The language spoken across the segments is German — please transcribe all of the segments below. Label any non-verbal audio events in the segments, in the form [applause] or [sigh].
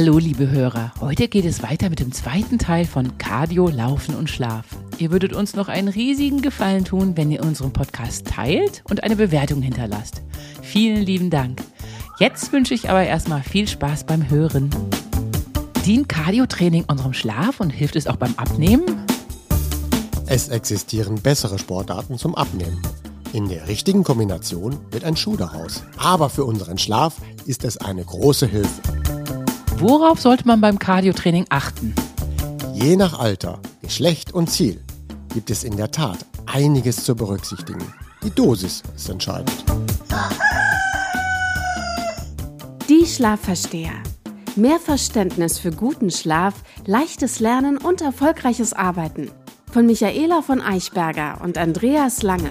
Hallo liebe Hörer, heute geht es weiter mit dem zweiten Teil von Cardio, Laufen und Schlaf. Ihr würdet uns noch einen riesigen Gefallen tun, wenn ihr unseren Podcast teilt und eine Bewertung hinterlasst. Vielen lieben Dank. Jetzt wünsche ich aber erstmal viel Spaß beim Hören. Dient Cardio-Training unserem Schlaf und hilft es auch beim Abnehmen? Es existieren bessere Sportarten zum Abnehmen. In der richtigen Kombination wird ein Schuh daraus. Aber für unseren Schlaf ist es eine große Hilfe. Worauf sollte man beim Cardio-Training achten? Je nach Alter, Geschlecht und Ziel gibt es in der Tat einiges zu berücksichtigen. Die Dosis ist entscheidend. Die Schlafversteher. Mehr Verständnis für guten Schlaf, leichtes Lernen und erfolgreiches Arbeiten. Von Michaela von Eichberger und Andreas Lange.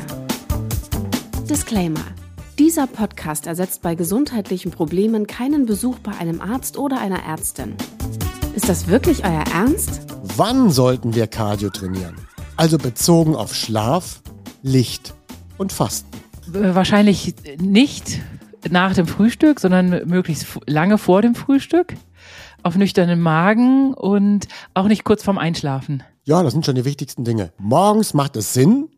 Disclaimer. Dieser Podcast ersetzt bei gesundheitlichen Problemen keinen Besuch bei einem Arzt oder einer Ärztin. Ist das wirklich euer Ernst? Wann sollten wir Cardio trainieren? Also bezogen auf Schlaf, Licht und Fasten. Äh, Wahrscheinlich nicht nach dem Frühstück, sondern möglichst lange vor dem Frühstück, auf nüchternen Magen und auch nicht kurz vorm Einschlafen. Ja, das sind schon die wichtigsten Dinge. Morgens macht es Sinn,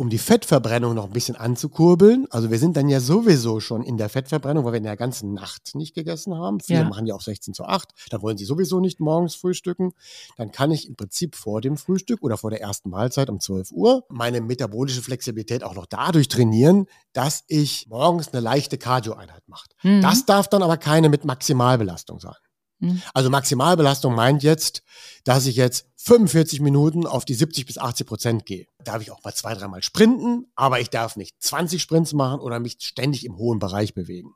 um die Fettverbrennung noch ein bisschen anzukurbeln. Also wir sind dann ja sowieso schon in der Fettverbrennung, weil wir in der ganzen Nacht nicht gegessen haben. Viele Ja. machen ja auch 16 zu 8. Da wollen sie sowieso nicht morgens frühstücken. Dann kann ich im Prinzip vor dem Frühstück oder vor der ersten Mahlzeit um 12 Uhr meine metabolische Flexibilität auch noch dadurch trainieren, dass ich morgens eine leichte Cardio-Einheit mache. Mhm. Das darf dann aber keine mit Maximalbelastung sein. Mhm. Also Maximalbelastung meint jetzt, dass ich jetzt 45 Minuten auf die 70 bis 80 Prozent gehe. Darf ich auch mal zwei, dreimal sprinten, aber ich darf nicht 20 Sprints machen oder mich ständig im hohen Bereich bewegen.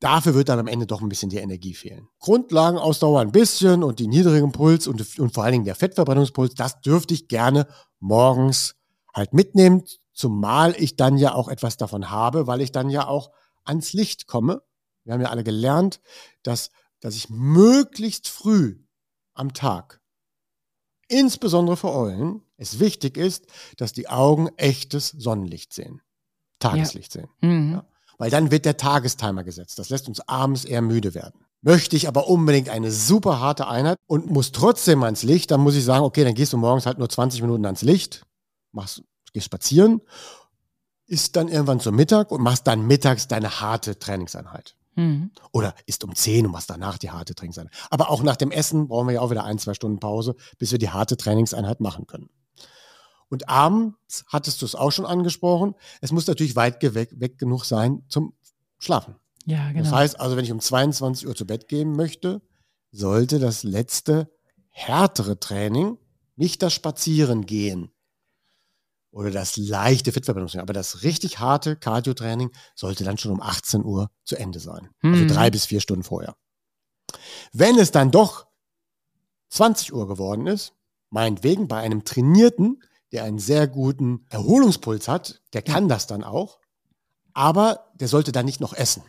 Dafür wird dann am Ende doch ein bisschen die Energie fehlen. Grundlagenausdauer ein bisschen und die niedrigen Puls und, und vor allen Dingen der Fettverbrennungspuls, das dürfte ich gerne morgens halt mitnehmen, zumal ich dann ja auch etwas davon habe, weil ich dann ja auch ans Licht komme. Wir haben ja alle gelernt, dass, dass ich möglichst früh am Tag, insbesondere für Eulen, es wichtig ist, dass die Augen echtes Sonnenlicht sehen. Tageslicht sehen. Mhm. Ja. Weil dann wird der Tagestimer gesetzt. Das lässt uns abends eher müde werden. Möchte ich aber unbedingt eine super harte Einheit und muss trotzdem ans Licht, dann muss ich sagen, okay, dann gehst du morgens halt nur 20 Minuten ans Licht, machst, gehst spazieren, isst dann irgendwann zum Mittag und machst dann mittags deine harte Trainingseinheit. Mhm. Oder isst um 10 und machst danach die harte Trainingseinheit. Aber auch nach dem Essen brauchen wir ja auch wieder ein, zwei Stunden Pause, bis wir die harte Trainingseinheit machen können. Und abends hattest du es auch schon angesprochen. Es muss natürlich weit weg, weg genug sein zum Schlafen. Ja, genau. Das heißt also, wenn ich um 22 Uhr zu Bett gehen möchte, sollte das letzte härtere Training, nicht das Spazieren gehen oder das leichte Fettverbrennungstraining, aber das richtig harte Cardio-Training sollte dann schon um 18 Uhr zu Ende sein. Also Mhm. drei bis vier Stunden vorher. Wenn es dann doch 20 Uhr geworden ist, meinetwegen bei einem Trainierten, der einen sehr guten Erholungspuls hat, der kann das dann auch, aber der sollte dann nicht noch essen.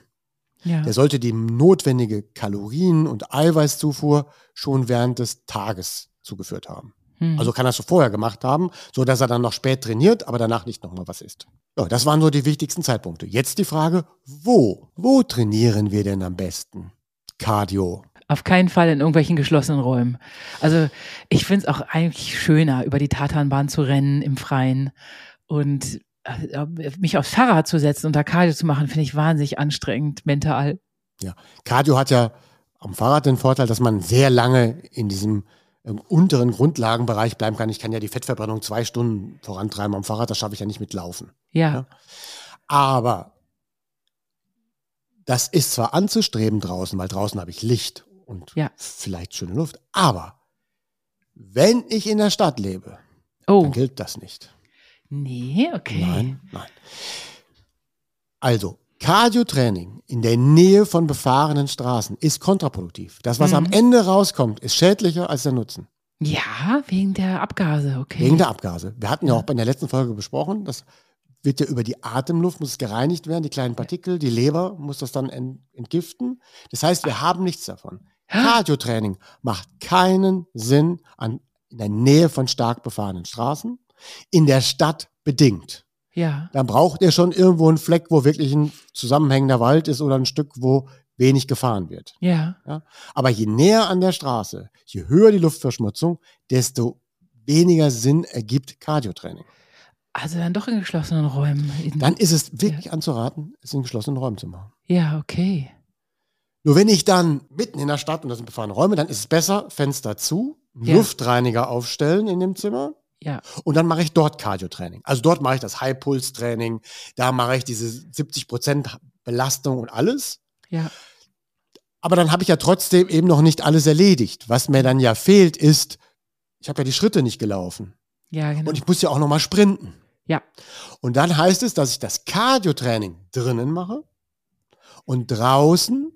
ja. Der sollte die notwendige Kalorien- und Eiweißzufuhr schon während des Tages zugeführt haben. Mhm. Also kann er es so vorher gemacht haben, so dass er dann noch spät trainiert, aber danach nicht nochmal was isst. Ja, das waren so die wichtigsten Zeitpunkte. Jetzt die Frage, wo? Wo trainieren wir denn am besten? Cardio. Auf keinen Fall in irgendwelchen geschlossenen Räumen. Also ich finde es auch eigentlich schöner, über die Tatanbahn zu rennen im Freien und äh, mich aufs Fahrrad zu setzen und da Cardio zu machen, finde ich wahnsinnig anstrengend mental. Cardio hat ja am Fahrrad den Vorteil, dass man sehr lange in diesem ähm, unteren Grundlagenbereich bleiben kann. Ich kann ja die Fettverbrennung zwei Stunden vorantreiben am Fahrrad, das schaffe ich ja nicht mit Laufen. Ja, Ja. Aber das ist zwar anzustreben draußen, weil draußen habe ich Licht und Ja. vielleicht schöne Luft, aber wenn ich in der Stadt lebe, oh, dann gilt das nicht. nee, okay. Nein, nein. Also, Cardio-Training in der Nähe von befahrenen Straßen ist kontraproduktiv. Das, was am Mhm. Ende rauskommt, ist schädlicher als der Nutzen. Ja, wegen der Abgase, okay. Wegen der Abgase. Wir hatten ja auch in der letzten Folge besprochen, das wird ja über die Atemluft, muss es gereinigt werden, die kleinen Partikel, die Leber muss das dann ent entgiften. Das heißt, wir haben nichts davon. Cardio-Training macht keinen Sinn an, in der Nähe von stark befahrenen Straßen, in der Stadt bedingt. Ja, Dann braucht ihr schon irgendwo einen Fleck, wo wirklich ein zusammenhängender Wald ist oder ein Stück, wo wenig gefahren wird. Ja. Ja? Aber je näher an der Straße, je höher die Luftverschmutzung, desto weniger Sinn ergibt Cardiotraining. Also dann doch in geschlossenen Räumen. Dann ist es wirklich anzuraten, es in geschlossenen Räumen zu machen. ja, okay. Nur wenn ich dann mitten in der Stadt und das sind befahrene Räume, dann ist es besser, Fenster zu, Ja. Luftreiniger aufstellen in dem Zimmer Ja. und dann mache ich dort Cardiotraining. Also dort mache ich das High-Puls-Training, da mache ich diese 70% Belastung und alles. Ja. Aber dann habe ich ja trotzdem eben noch nicht alles erledigt. Was mir dann ja fehlt, ist, ich habe ja die Schritte nicht gelaufen. Ja, genau. Und ich muss ja auch noch mal sprinten. ja. Und dann heißt es, dass ich das Cardio-Training drinnen mache und draußen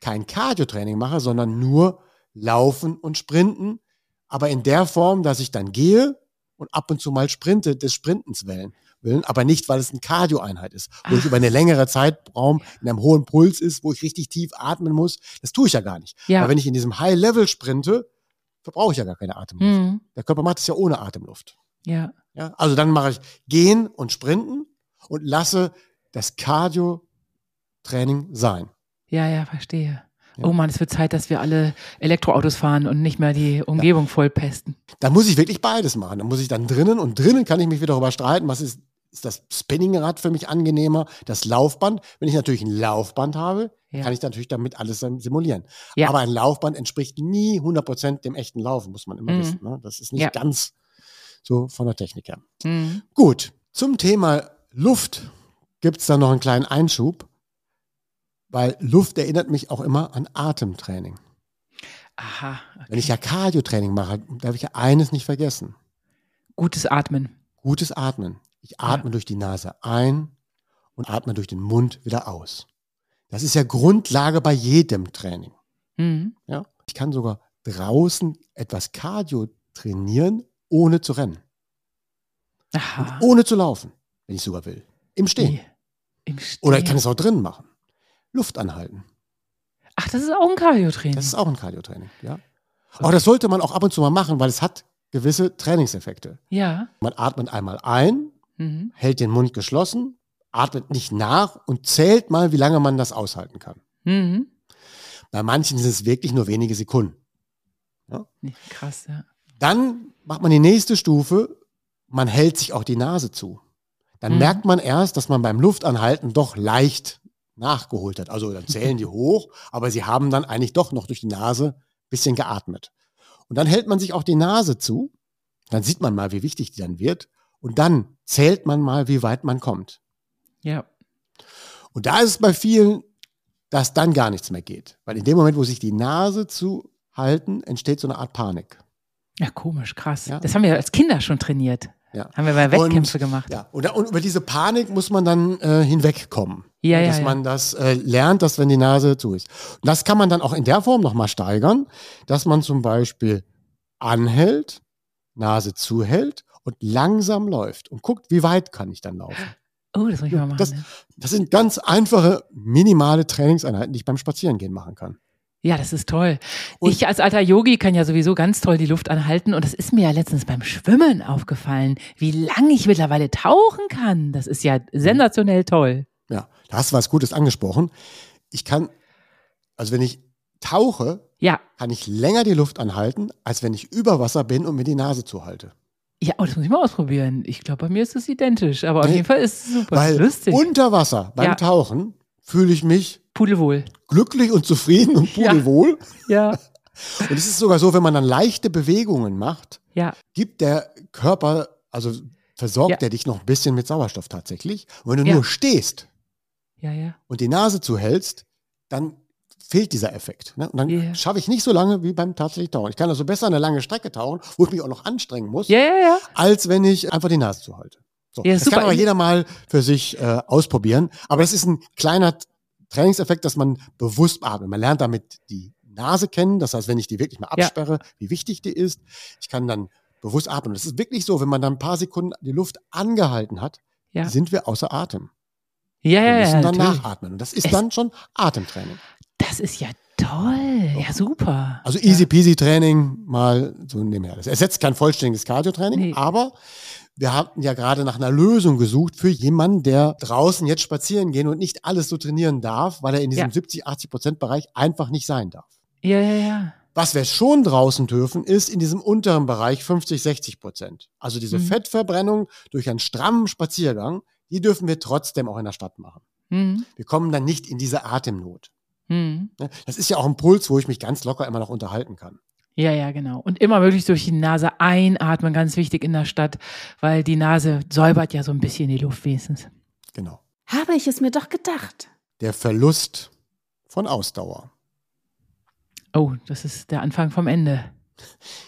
kein Cardio-Training mache, sondern nur laufen und sprinten. Aber in der Form, dass ich dann gehe und ab und zu mal sprinte, des Sprintens willen. willen aber nicht, weil es eine Cardio-Einheit ist, wo ich Ach. über eine längere Zeitraum in einem hohen Puls ist, wo ich richtig tief atmen muss. Das tue ich ja gar nicht. Ja. Aber wenn ich in diesem High-Level sprinte, verbrauche ich ja gar keine Atemluft. Mhm. Der Körper macht es ja ohne Atemluft. Ja. Ja, also dann mache ich Gehen und Sprinten und lasse das Cardio-Training sein. Ja, ja, verstehe. Ja. Oh Mann, es wird Zeit, dass wir alle Elektroautos fahren und nicht mehr die Umgebung vollpesten. Da muss ich wirklich beides machen. Da muss ich dann drinnen und drinnen kann ich mich wieder darüber streiten, was ist, ist das Spinningrad für mich angenehmer, das Laufband. Wenn ich natürlich ein Laufband habe, Ja. kann ich natürlich damit alles sim- simulieren. Ja. Aber ein Laufband entspricht nie 100% dem echten Laufen, muss man immer Mhm. wissen. Ne? Das ist nicht Ja. ganz so von der Technik her. Mhm. Gut, zum Thema Luft gibt es da noch einen kleinen Einschub, weil Luft erinnert mich auch immer an Atemtraining. Aha. Wenn ich ja Cardiotraining mache, darf ich ja eines nicht vergessen. Gutes Atmen. Gutes Atmen. Ich atme durch die Nase ein und atme durch den Mund wieder aus. Das ist ja Grundlage bei jedem Training. Mhm. Ja? Ich kann sogar draußen etwas Cardio trainieren, ohne zu rennen. Aha. Und ohne zu laufen, wenn ich sogar will. Im Stehen. Im Stehen. Oder ich kann es auch drinnen machen. Luft anhalten. Ach, das ist auch ein Cardiotraining. Das ist auch ein Cardiotraining, ja. Aber das sollte man auch ab und zu mal machen, weil es hat gewisse Trainingseffekte. ja. Man atmet einmal ein, Mhm. hält den Mund geschlossen, atmet nicht nach und zählt mal, wie lange man das aushalten kann. Mhm. Bei manchen sind es wirklich nur wenige Sekunden. Nee, Krass, ja. Dann macht man die nächste Stufe, man hält sich auch die Nase zu. Dann Mhm. merkt man erst, dass man beim Luftanhalten doch leicht nachgeholt hat. Also dann zählen die hoch, aber sie haben dann eigentlich doch noch durch die Nase ein bisschen geatmet. Und dann hält man sich auch die Nase zu, dann sieht man mal, wie wichtig die dann wird. Und dann zählt man mal, wie weit man kommt. Ja. Und da ist es bei vielen, dass dann gar nichts mehr geht. Weil in dem Moment, wo sich die Nase zuhalten, entsteht so eine Art Panik. Ja, komisch, krass. Ja. Das haben wir als Kinder schon trainiert. Ja. Haben wir bei Wettkämpfe gemacht. Ja, und, und über diese Panik muss man dann äh, hinwegkommen. Ja, ja, dass ja. man das äh, lernt, dass wenn die Nase zu ist. Und das kann man dann auch in der Form nochmal steigern, dass man zum Beispiel anhält, Nase zuhält und langsam läuft und guckt, wie weit kann ich dann laufen. Oh, das muss ich mal machen. Das, das sind ganz einfache, minimale Trainingseinheiten, die ich beim Spazierengehen machen kann. Ja, das ist toll. Und- ich als alter Yogi kann ja sowieso ganz toll die Luft anhalten und das ist mir ja letztens beim Schwimmen aufgefallen, wie lange ich mittlerweile tauchen kann. Das ist ja sensationell toll. Ja, da hast du was Gutes angesprochen. Ich kann, also wenn ich tauche, Ja, kann ich länger die Luft anhalten, als wenn ich über Wasser bin und mir die Nase zuhalte. ja, oh, das muss ich mal ausprobieren. Ich glaube, bei mir ist es identisch, aber auf Nee, jeden Fall ist es super Weil lustig. unter Wasser beim Ja. Tauchen fühle ich mich Pudelwohl. glücklich und zufrieden und [laughs] Ja. pudelwohl. Ja, [laughs] Und es ist sogar so, wenn man dann leichte Bewegungen macht, ja, gibt der Körper, also versorgt Ja. er dich noch ein bisschen mit Sauerstoff tatsächlich. Und wenn du Ja. nur stehst ja, ja. und die Nase zuhältst, dann fehlt dieser Effekt. Ne? Und dann Ja. schaffe ich nicht so lange wie beim tatsächlich Tauchen. Ich kann also besser eine lange Strecke tauchen, wo ich mich auch noch anstrengen muss, Ja, ja, ja. als wenn ich einfach die Nase zuhalte. So, Ja, das super. kann aber jeder mal für sich äh, ausprobieren. Aber das ist ein kleiner Trainingseffekt, dass man bewusst atmet. Man lernt damit die Nase kennen. Das heißt, wenn ich die wirklich mal Ja. absperre, wie wichtig die ist, ich kann dann bewusst atmen. Das ist wirklich so, wenn man dann ein paar Sekunden die Luft angehalten hat, Ja. sind wir außer Atem. Ja, Wir ja, müssen ja. dann natürlich. nachatmen. Und das ist Es- dann schon Atemtraining. Das ist ja toll. Ja, super. Also easy peasy Training mal so nebenher. Das ersetzt kein vollständiges Cardio-Training, Nee. aber wir hatten ja gerade nach einer Lösung gesucht für jemanden, der draußen jetzt spazieren gehen und nicht alles so trainieren darf, weil er in diesem Ja. 70, 80 Prozent Bereich einfach nicht sein darf. Ja, ja, ja. Was wir schon draußen dürfen, ist in diesem unteren Bereich 50, 60 Prozent. Also diese Mhm. Fettverbrennung durch einen strammen Spaziergang, die dürfen wir trotzdem auch in der Stadt machen. Hm. Wir kommen dann nicht in diese Atemnot. Hm. Das ist ja auch ein Puls, wo ich mich ganz locker immer noch unterhalten kann. Ja, ja, genau. Und immer möglichst durch die Nase einatmen, ganz wichtig in der Stadt, weil die Nase säubert ja so ein bisschen die Luft wenigstens. Genau. Habe ich es mir doch gedacht. Der Verlust von Ausdauer. Oh, das ist der Anfang vom Ende.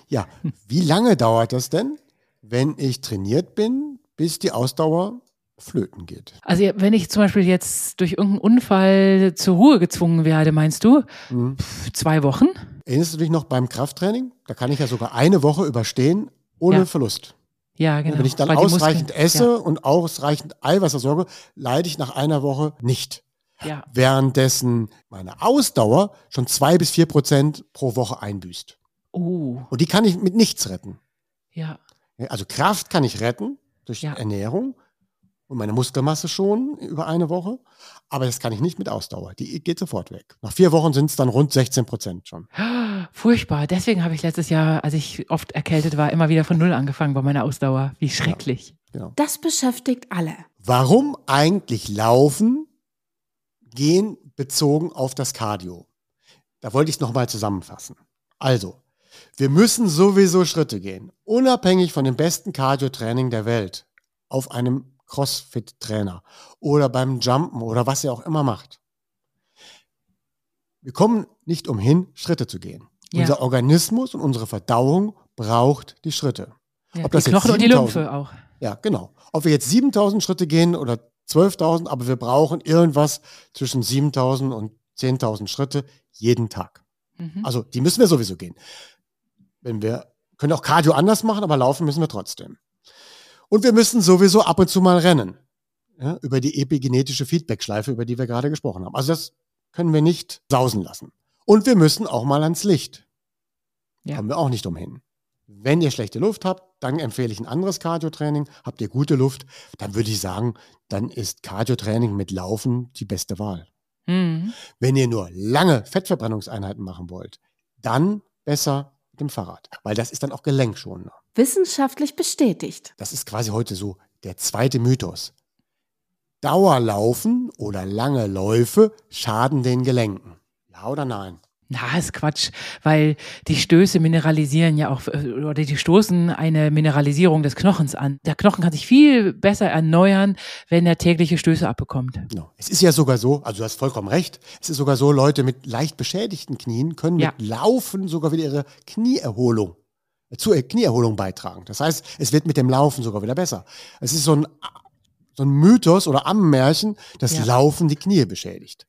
Ja, wie lange dauert das denn, wenn ich trainiert bin, bis die Ausdauer flöten geht? Also wenn ich zum Beispiel jetzt durch irgendeinen Unfall zur Ruhe gezwungen werde, meinst du? Mhm. Pff, zwei Wochen? Erinnerst du dich noch beim Krafttraining? Da kann ich ja sogar eine Woche überstehen ohne Ja. Verlust. Ja, genau. Wenn ich dann ausreichend Muskeln- esse und ausreichend Eiweiß versorge, leide ich nach einer Woche nicht. Ja, ja. Währenddessen meine Ausdauer schon zwei bis vier Prozent pro Woche einbüßt. Oh, Und die kann ich mit nichts retten. ja. Ja, Also Kraft kann ich retten durch Ja. Ernährung und meine Muskelmasse schon über eine Woche. Aber das kann ich nicht mit Ausdauer. Die geht sofort weg. Nach vier Wochen sind es dann rund 16 Prozent schon. [gasps] Furchtbar. Deswegen habe ich letztes Jahr, als ich oft erkältet war, immer wieder von Null angefangen bei meiner Ausdauer. Wie schrecklich. Genau. Das beschäftigt alle. Warum eigentlich laufen gehen bezogen auf das Cardio? Da wollte ich es nochmal zusammenfassen. Also, wir müssen sowieso Schritte gehen, unabhängig von dem besten Cardio-Training der Welt, auf einem CrossFit-Trainer oder beim Jumpen oder was ihr auch immer macht. Wir kommen nicht umhin, Schritte zu gehen. Ja. Unser Organismus und unsere Verdauung braucht die Schritte. Ja, Ob das die jetzt Knochen und die 7000 Lymphe auch. Ja, genau. Ob wir jetzt 7000 Schritte gehen oder 12.000, aber wir brauchen irgendwas zwischen 7000 und 10.000 Schritte jeden Tag. Mhm. Also die müssen wir sowieso gehen. Wenn wir können auch Cardio anders machen, aber laufen müssen wir trotzdem. Und wir müssen sowieso ab und zu mal rennen. Ja, über die epigenetische Feedbackschleife, über die wir gerade gesprochen haben. Also das können wir nicht sausen lassen. Und wir müssen auch mal ans Licht. Ja. Kommen wir auch nicht umhin. Wenn ihr schlechte Luft habt, dann empfehle ich ein anderes Cardio-Training. Habt ihr gute Luft, dann würde ich sagen, dann ist Cardio-Training mit Laufen die beste Wahl. Mhm. Wenn ihr nur lange Fettverbrennungseinheiten machen wollt, dann besser mit dem Fahrrad, weil das ist dann auch gelenkschonender. Wissenschaftlich bestätigt. Das ist quasi heute so der zweite Mythos. Dauerlaufen oder lange Läufe schaden den Gelenken. Ja oder nein? Na, ist Quatsch, weil die Stöße mineralisieren ja auch, äh, oder die stoßen eine Mineralisierung des Knochens an. Der Knochen kann sich viel besser erneuern, wenn er tägliche Stöße abbekommt. Genau. Es ist ja sogar so, also du hast vollkommen recht, es ist sogar so, Leute mit leicht beschädigten Knien können Ja. mit Laufen sogar wieder ihre Knieerholung, äh, zur Knieerholung beitragen. Das heißt, es wird mit dem Laufen sogar wieder besser. Es ist so ein, so ein Mythos oder Ammenmärchen, dass Ja. Laufen die Knie beschädigt.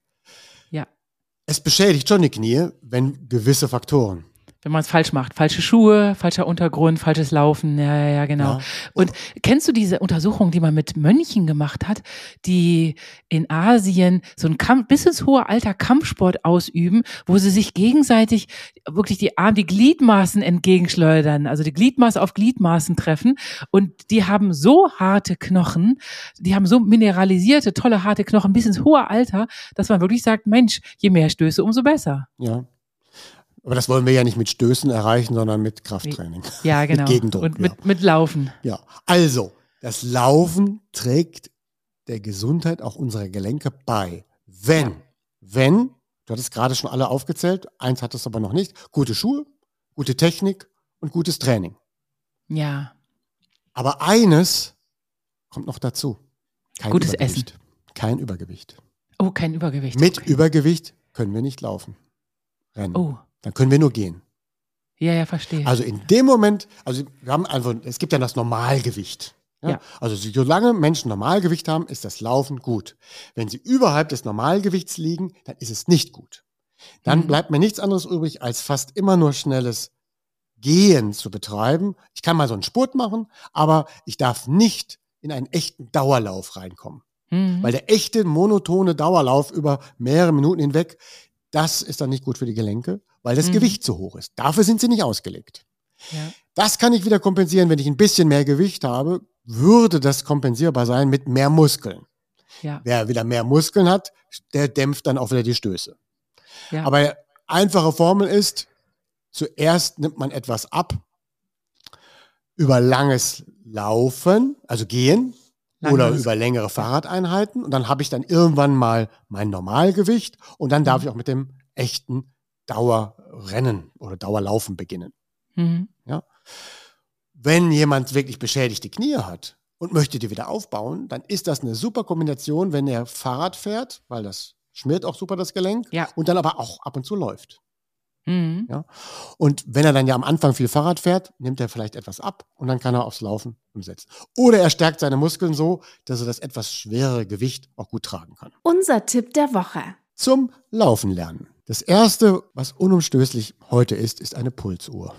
Es beschädigt schon die Knie, wenn gewisse Faktoren. Wenn man es falsch macht. Falsche Schuhe, falscher Untergrund, falsches Laufen. Ja, ja, ja, genau. Ja. Und kennst du diese Untersuchung, die man mit Mönchen gemacht hat, die in Asien so ein Kampf, bis ins hohe Alter Kampfsport ausüben, wo sie sich gegenseitig wirklich die Arme, die Gliedmaßen entgegenschleudern, also die Gliedmaße auf Gliedmaßen treffen. Und die haben so harte Knochen, die haben so mineralisierte, tolle, harte Knochen bis ins hohe Alter, dass man wirklich sagt, Mensch, je mehr Stöße, umso besser. Ja. Aber das wollen wir ja nicht mit Stößen erreichen, sondern mit Krafttraining. Ja, [laughs] genau. Mit Gegendruck. Und ja. mit, mit Laufen. Ja, also, das Laufen trägt der Gesundheit auch unserer Gelenke bei. Wenn, Ja. wenn, du hattest gerade schon alle aufgezählt, eins hattest aber noch nicht, gute Schuhe, gute Technik und gutes Training. Ja. Aber eines kommt noch dazu. Kein Gutes Übergewicht. Kein Übergewicht. Oh, kein Übergewicht. Mit Okay. Übergewicht können wir nicht laufen. Rennen. Oh, Dann können wir nur gehen. ja, ja, verstehe. Also in dem Moment, also wir haben einfach, es gibt ja das Normalgewicht. Ja? Ja. Also solange Menschen Normalgewicht haben, ist das Laufen gut. Wenn sie überhalb des Normalgewichts liegen, dann ist es nicht gut. Dann Mhm. bleibt mir nichts anderes übrig, als fast immer nur schnelles Gehen zu betreiben. Ich kann mal so einen Spurt machen, aber ich darf nicht in einen echten Dauerlauf reinkommen. Mhm. Weil der echte monotone Dauerlauf über mehrere Minuten hinweg, Das ist dann nicht gut für die Gelenke, weil das Mhm. Gewicht zu hoch ist. Dafür sind sie nicht ausgelegt. Ja. Das kann ich wieder kompensieren, wenn ich ein bisschen mehr Gewicht habe, würde das kompensierbar sein mit mehr Muskeln. Ja. Wer wieder mehr Muskeln hat, der dämpft dann auch wieder die Stöße. Ja. Aber einfache Formel ist, zuerst nimmt man etwas ab über langes Laufen, also Gehen oder Langes- über längere Fahrradeinheiten und dann habe ich dann irgendwann mal mein Normalgewicht und dann Mhm. darf ich auch mit dem echten Dauerrennen oder Dauerlaufen beginnen. Mhm. Wenn jemand wirklich beschädigte Knie hat und möchte die wieder aufbauen, dann ist das eine super Kombination, wenn er Fahrrad fährt, weil das schmiert auch super das Gelenk Ja. und dann aber auch ab und zu läuft. Mhm. Und wenn er dann ja am Anfang viel Fahrrad fährt, nimmt er vielleicht etwas ab und dann kann er aufs Laufen umsetzen. Oder er stärkt seine Muskeln so, dass er das etwas schwerere Gewicht auch gut tragen kann. Unser Tipp der Woche. Zum Laufen lernen. Das erste, was unumstößlich heute ist, ist eine Pulsuhr.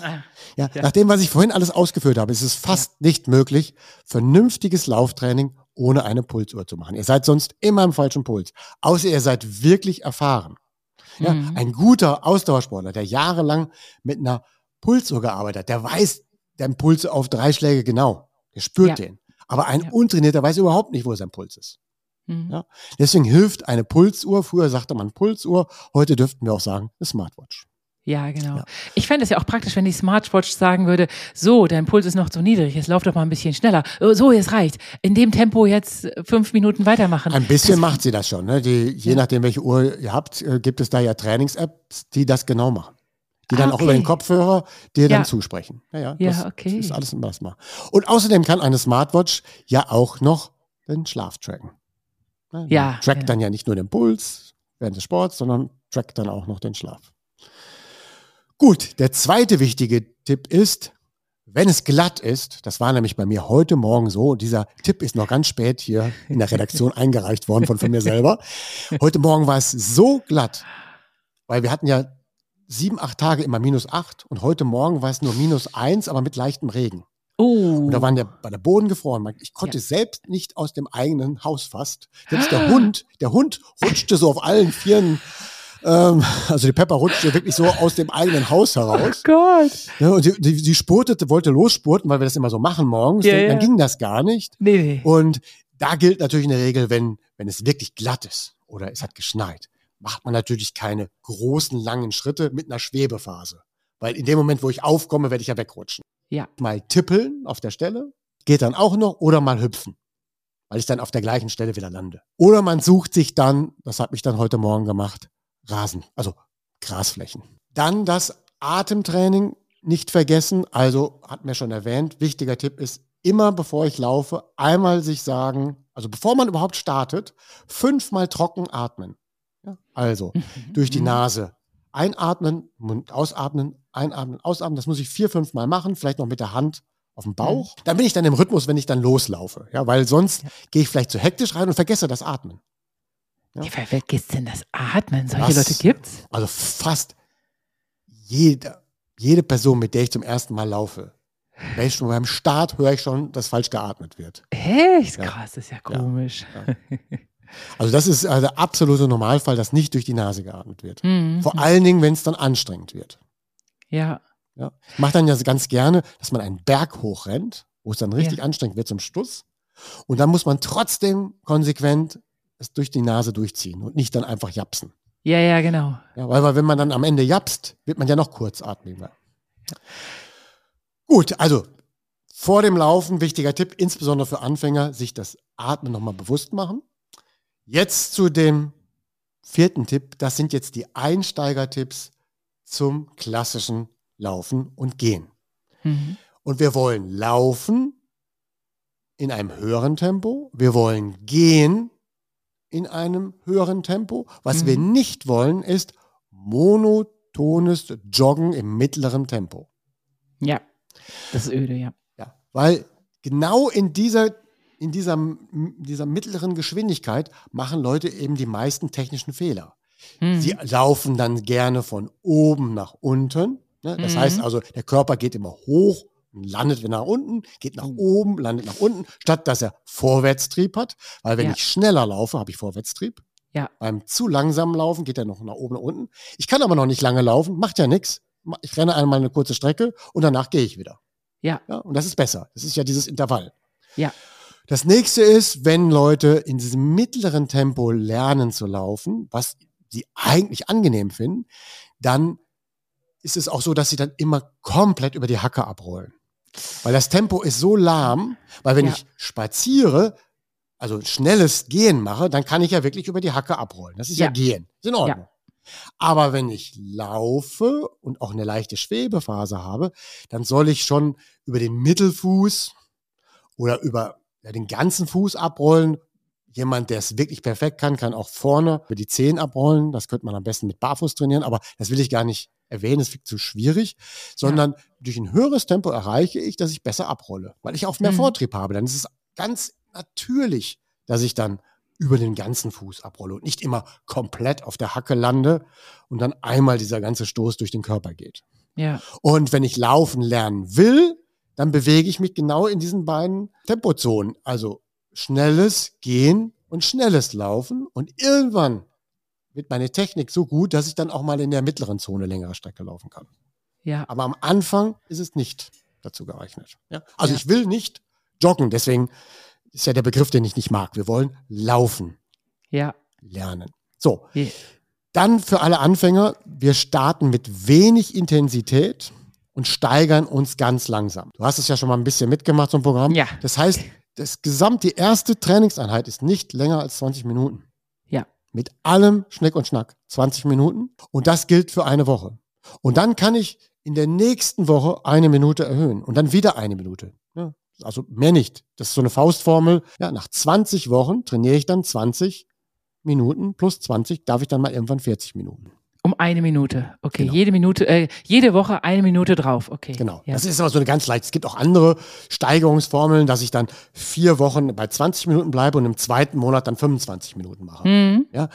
Ah, [laughs] Ja, Ja. Nach dem, was ich vorhin alles ausgeführt habe, ist es fast nicht möglich, vernünftiges Lauftraining ohne eine Pulsuhr zu machen. Ihr seid sonst immer im falschen Puls, außer ihr seid wirklich erfahren. Ja, Mhm. Ein guter Ausdauersportler, der jahrelang mit einer Pulsuhr gearbeitet hat, der weiß den Puls auf drei Schläge genau. Der spürt Ja. den. Aber ein Ja. Untrainierter weiß überhaupt nicht, wo sein Puls ist. Mhm. Ja. Deswegen hilft eine Pulsuhr. Früher sagte man Pulsuhr, heute dürften wir auch sagen, eine Smartwatch. Ja, genau. Ja. Ich fände es ja auch praktisch, wenn die Smartwatch sagen würde, so, dein Puls ist noch zu niedrig, jetzt lauf doch mal ein bisschen schneller. Oh, So, jetzt reicht. In dem Tempo jetzt äh, fünf Minuten weitermachen. Ein bisschen macht sie das schon. Ne? Die, je nachdem, welche Uhr ihr habt, äh, gibt es da ja Trainings-Apps, die das genau machen. Die dann Ah, auch über den okay. Kopfhörer dir dann Ja. zusprechen. Ja, ja, Ja, das, okay. Das ist alles was mal. Und außerdem kann eine Smartwatch ja auch noch den Schlaf tracken. Ne? Ja, Trackt ja. dann ja nicht nur den Puls während des Sports, sondern trackt dann auch noch den Schlaf. Gut, der zweite wichtige Tipp ist, wenn es glatt ist, das war nämlich bei mir heute Morgen so, dieser Tipp ist noch ganz spät hier in der Redaktion [laughs] eingereicht worden von, von mir selber. Heute Morgen war es so glatt, weil wir hatten ja sieben, acht Tage immer minus acht und heute Morgen war es nur minus eins, aber mit leichtem Regen. Oh. Und da waren der, war der Boden gefroren. Ich konnte selbst nicht aus dem eigenen Haus fast. Selbst der Hund, der Hund rutschte so auf allen Vieren. Ähm, also die Pepper rutschte wirklich so aus dem eigenen Haus heraus. Gott. Ja, und die, die, die spurtete, wollte losspurten, weil wir das immer so machen morgens. Ja, dann, ja. dann ging das gar nicht. Nee, nee. Und da gilt natürlich eine Regel, wenn, wenn es wirklich glatt ist oder es hat geschneit, macht man natürlich keine großen, langen Schritte mit einer Schwebephase. Weil in dem Moment, wo ich aufkomme, werde ich ja wegrutschen. Ja. Mal tippeln auf der Stelle, geht dann auch noch, oder mal hüpfen, weil ich dann auf der gleichen Stelle wieder lande. Oder man sucht sich dann, das habe ich dann heute Morgen gemacht, Rasen, also Grasflächen. Dann das Atemtraining nicht vergessen. Also, hat mir schon erwähnt, wichtiger Tipp ist, immer bevor ich laufe, einmal sich sagen, also bevor man überhaupt startet, fünfmal trocken atmen. Also, Mhm. [laughs] durch die Nase einatmen, Mund ausatmen, einatmen, ausatmen. Das muss ich vier, fünf Mal machen, vielleicht noch mit der Hand auf dem Bauch. Dann bin ich dann im Rhythmus, wenn ich dann loslaufe. Ja, weil sonst Ja. gehe ich vielleicht zu hektisch rein und vergesse das Atmen. Ja. Wie vergisst denn das Atmen? Solche Was? Leute gibt's? Also fast jede, jede Person, mit der ich zum ersten Mal laufe, wenn ich schon beim Start höre ich schon, dass falsch geatmet wird. Echt? Ja. Krass, das ist ja komisch. Also das ist also der absolute Normalfall, dass nicht durch die Nase geatmet wird. Mhm. Vor allen Dingen, wenn es dann anstrengend wird. Ja. Ja. Ich mache dann ja ganz gerne, dass man einen Berg hochrennt, wo es dann richtig Ja. anstrengend wird zum Schluss. Und dann muss man trotzdem konsequent es durch die Nase durchziehen und nicht dann einfach japsen. Ja, ja, genau. Ja, weil, weil wenn man dann am Ende japst, wird man ja noch kurzatmiger. Gut, also vor dem Laufen, wichtiger Tipp, insbesondere für Anfänger, sich das Atmen nochmal bewusst machen. Jetzt zu dem vierten Tipp, das sind jetzt die Einsteigertipps zum klassischen Laufen und Gehen. Mhm. Und wir wollen laufen in einem höheren Tempo. Wir wollen gehen in einem höheren Tempo. Was Mhm. wir nicht wollen, ist monotones Joggen im mittleren Tempo. Ja. Das ist öde, ja. Ja, weil genau in dieser, in dieser, dieser mittleren Geschwindigkeit machen Leute eben die meisten technischen Fehler. Mhm. Sie laufen dann gerne von oben nach unten. Ne? Das Mhm. heißt also, der Körper geht immer hoch und landet wieder nach unten, geht nach Mhm. oben, landet nach unten, statt dass er Vorwärtstrieb hat. Weil wenn Ja. ich schneller laufe, habe ich Vorwärtstrieb. Ja. Beim zu langsamen Laufen geht er noch nach oben und unten. Ich kann aber noch nicht lange laufen, macht ja nichts. Ich renne einmal eine kurze Strecke und danach gehe ich wieder. Ja. ja. Und das ist besser. Das ist ja dieses Intervall. Ja. Das nächste ist, wenn Leute in diesem mittleren Tempo lernen zu laufen, was sie eigentlich angenehm finden, dann ist es auch so, dass sie dann immer komplett über die Hacke abrollen. Weil das Tempo ist so lahm, weil wenn Ja. ich spaziere, also schnelles Gehen mache, dann kann ich ja wirklich über die Hacke abrollen. Das ist ja, Ja. Gehen. Ist in Ordnung. Aber wenn ich laufe und auch eine leichte Schwebephase habe, dann soll ich schon über den Mittelfuß oder über ja, den ganzen Fuß abrollen. Jemand, der es wirklich perfekt kann, kann auch vorne über die Zehen abrollen. Das könnte man am besten mit Barfuß trainieren, aber das will ich gar nicht erwähnen, das ist viel zu schwierig, sondern durch ein höheres Tempo erreiche ich, dass ich besser abrolle, weil ich auch mehr Mhm. Vortrieb habe. Dann ist es ganz natürlich, dass ich dann über den ganzen Fuß abrolle und nicht immer komplett auf der Hacke lande und dann einmal dieser ganze Stoß durch den Körper geht. Ja. Und wenn ich laufen lernen will, dann bewege ich mich genau in diesen beiden Tempozonen. Also schnelles Gehen und schnelles Laufen. Und irgendwann wird meine Technik so gut, dass ich dann auch mal in der mittleren Zone längere Strecke laufen kann. Ja. Aber am Anfang ist es nicht dazu geeignet. Ja? Also Ja. ich will nicht joggen, deswegen ist ja der Begriff, den ich nicht mag. Wir wollen laufen Ja. lernen. So, Je- dann für alle Anfänger, wir starten mit wenig Intensität und steigern uns ganz langsam. Du hast es ja schon mal ein bisschen mitgemacht, so ein Programm. Ja. Das heißt, das gesamt, die erste Trainingseinheit ist nicht länger als 20 Minuten. Ja. Mit allem Schnick und Schnack. 20 Minuten. Und das gilt für eine Woche. Und dann kann ich in der nächsten Woche eine Minute erhöhen und dann wieder eine Minute. Ja, also mehr nicht. Das ist so eine Faustformel. Ja, nach 20 Wochen trainiere ich dann 20 Minuten plus 20, darf ich dann mal irgendwann 40 Minuten. Um eine Minute. Okay. Genau. Jede Minute, äh, jede Woche eine Minute drauf. Okay. Genau. Ja. Das ist aber so eine ganz leicht. Es gibt auch andere Steigerungsformeln, dass ich dann vier Wochen bei 20 Minuten bleibe und im zweiten Monat dann 25 Minuten mache. Mhm. Ja.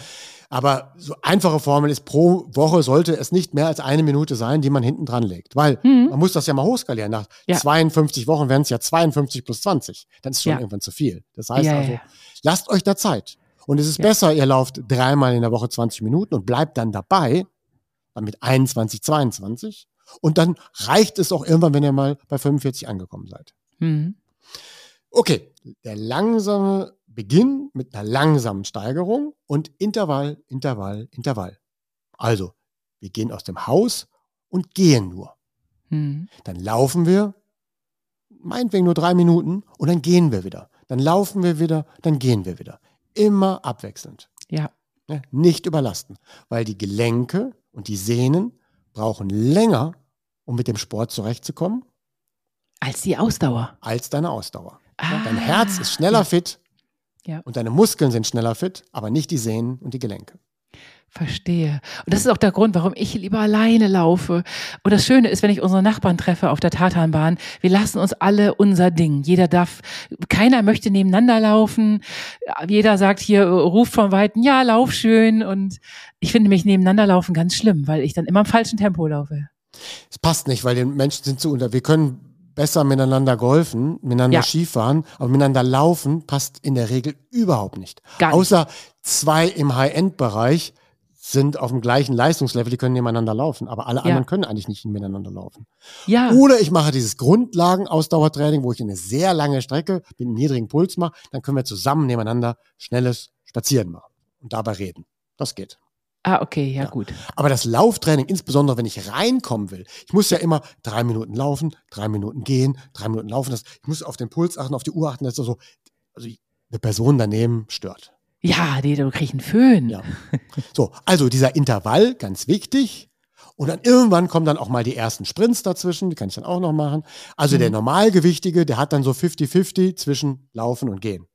Aber so einfache Formel ist, pro Woche sollte es nicht mehr als eine Minute sein, die man hinten dran legt. Weil Mhm. man muss das ja mal hochskalieren. Nach Ja. 52 Wochen wären es ja 52 plus 20. Dann ist schon Ja. irgendwann zu viel. Das heißt Ja, also, lasst euch da Zeit. Und es ist Ja. besser, ihr lauft dreimal in der Woche 20 Minuten und bleibt dann dabei, dann mit 21, 22. Und dann reicht es auch irgendwann, wenn ihr mal bei 45 angekommen seid. Mhm. Okay, der langsame Beginn mit einer langsamen Steigerung und Intervall, Intervall, Intervall. Also, wir gehen aus dem Haus und gehen nur. Mhm. Dann laufen wir, meinetwegen nur drei Minuten, und dann gehen wir wieder. Dann laufen wir wieder, dann gehen wir wieder. Immer abwechselnd. Ja. Ne? Nicht überlasten, weil die Gelenke und die Sehnen brauchen länger, um mit dem Sport zurechtzukommen, Als die Ausdauer. als deine Ausdauer. Ja, Ah. Dein Herz ist schneller Ja. fit Ja. und deine Muskeln sind schneller fit, aber nicht die Sehnen und die Gelenke. Verstehe. Und das ist auch der Grund, warum ich lieber alleine laufe. Und das Schöne ist, wenn ich unsere Nachbarn treffe auf der Tatanbahn, wir lassen uns alle unser Ding. Jeder darf, keiner möchte nebeneinander laufen. Jeder sagt hier, ruft von Weitem, ja, lauf schön. Und ich finde mich nebeneinander laufen ganz schlimm, weil ich dann immer im falschen Tempo laufe. Es passt nicht, weil die Menschen sind zu unter. Wir können besser miteinander golfen, miteinander Ja. Skifahren, aber miteinander laufen passt in der Regel überhaupt nicht. Gar nicht. Außer zwei im High-End-Bereich sind auf dem gleichen Leistungslevel, die können nebeneinander laufen, aber alle Ja. anderen können eigentlich nicht miteinander laufen. Ja, Oder ich mache dieses Grundlagen-Ausdauertraining, wo ich eine sehr lange Strecke mit einem niedrigen Puls mache, dann können wir zusammen nebeneinander schnelles Spazieren machen und dabei reden. Das geht. ah, okay, ja, Ja. gut. Aber das Lauftraining, insbesondere wenn ich reinkommen will, ich muss ja immer drei Minuten laufen, drei Minuten gehen, drei Minuten laufen. Das, ich muss auf den Puls achten, auf die Uhr achten. Das ist so, also eine Person daneben stört. Ja, nee, du kriegst einen Föhn. Ja. So, also dieser Intervall, ganz wichtig. Und dann irgendwann kommen dann auch mal die ersten Sprints dazwischen, die kann ich dann auch noch machen. Also der Normalgewichtige, der hat dann so 50-50 zwischen Laufen und Gehen.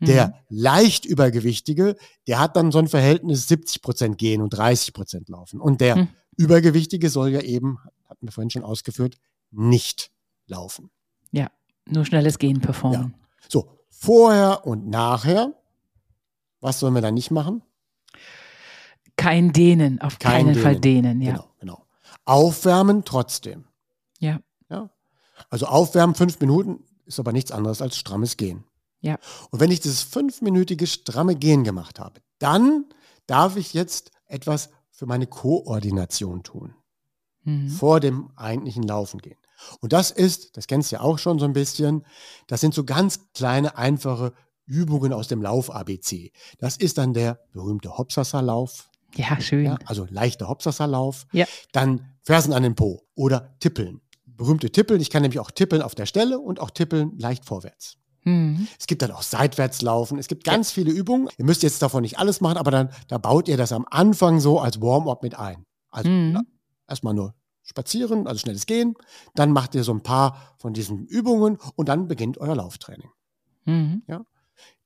Der Mhm. leicht Übergewichtige, der hat dann so ein Verhältnis 70% Gehen und 30% Laufen. Und der Hm. Übergewichtige soll ja eben, hatten wir vorhin schon ausgeführt, nicht laufen. Nur schnelles Gehen performen. So, vorher und nachher, was sollen wir da nicht machen? Kein Dehnen, auf Kein keinen Fall dehnen, ja. Genau, genau. Aufwärmen trotzdem. Ja. Ja. Also aufwärmen fünf Minuten ist aber nichts anderes als strammes Gehen. Ja. Und wenn ich dieses fünfminütige stramme Gehen gemacht habe, dann darf ich jetzt etwas für meine Koordination tun. Mhm. Vor dem eigentlichen Laufen gehen. Und das ist, das kennst du ja auch schon so ein bisschen, das sind so ganz kleine, einfache Übungen aus dem Lauf-ABC. Das ist dann der berühmte Hopsasser-Lauf. Ja, schön. Ja, also leichter Hopsasser-Lauf. Ja. Dann Fersen an den Po oder Tippeln. Berühmte Tippeln. Ich kann nämlich auch tippeln auf der Stelle und auch tippeln leicht vorwärts. Mhm. Es gibt dann auch Seitwärtslaufen. Es gibt ganz viele Übungen. Ihr müsst jetzt davon nicht alles machen, aber dann da baut ihr das am Anfang so als Warm-up mit ein. Also Mhm. na, erstmal nur spazieren, also schnelles Gehen. Dann macht ihr so ein paar von diesen Übungen und dann beginnt euer Lauftraining. Mhm.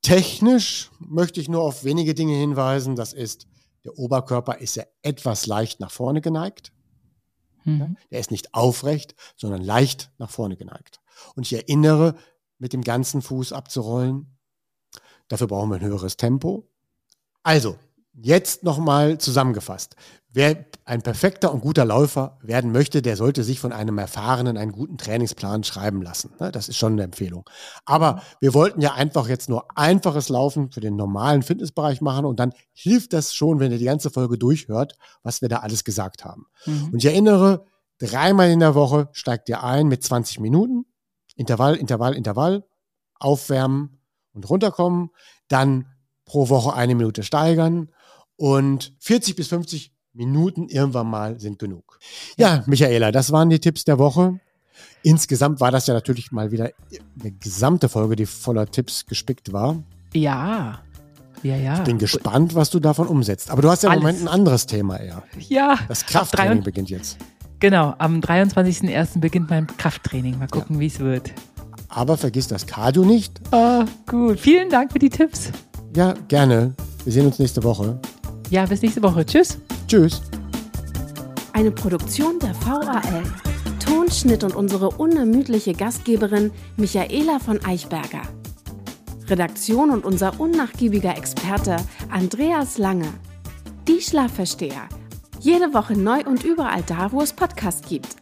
Technisch möchte ich nur auf wenige Dinge hinweisen. Das ist, der Oberkörper ist ja etwas leicht nach vorne geneigt. Mhm. Der ist nicht aufrecht, sondern leicht nach vorne geneigt. Und ich erinnere, mit dem ganzen Fuß abzurollen. Dafür brauchen wir ein höheres Tempo. Also, jetzt nochmal zusammengefasst. Wer ein perfekter und guter Läufer werden möchte, der sollte sich von einem Erfahrenen einen guten Trainingsplan schreiben lassen. Ne, Das ist schon eine Empfehlung. Aber wir wollten ja einfach jetzt nur einfaches Laufen für den normalen Fitnessbereich machen und dann hilft das schon, wenn ihr die ganze Folge durchhört, was wir da alles gesagt haben. Mhm. Und ich erinnere, dreimal in der Woche steigt ihr ein mit 20 Minuten. Intervall, Intervall, Intervall. Aufwärmen und runterkommen. Dann pro Woche eine Minute steigern. Und 40 bis 50 Minuten irgendwann mal sind genug. Ja, Michaela, das waren die Tipps der Woche. Insgesamt war das ja natürlich mal wieder eine gesamte Folge, die voller Tipps gespickt war. Ja. Ja, ja. Bin gespannt, was du davon umsetzt. Aber du hast ja im Alles. Moment ein anderes Thema eher. Ja. Das Krafttraining 23 beginnt jetzt. Genau, am 23.01. beginnt mein Krafttraining. Mal gucken, wie es wird. Aber vergiss das Cardio nicht. Ah, gut. Vielen Dank für die Tipps. Ja, gerne. Wir sehen uns nächste Woche. Ja, bis nächste Woche. Tschüss. Tschüss. Eine Produktion der VAL. Tonschnitt und unsere unermüdliche Gastgeberin Michaela von Eichberger. Redaktion und unser unnachgiebiger Experte Andreas Lange. Die Schlafversteher. Jede Woche neu und überall da, wo es Podcasts gibt.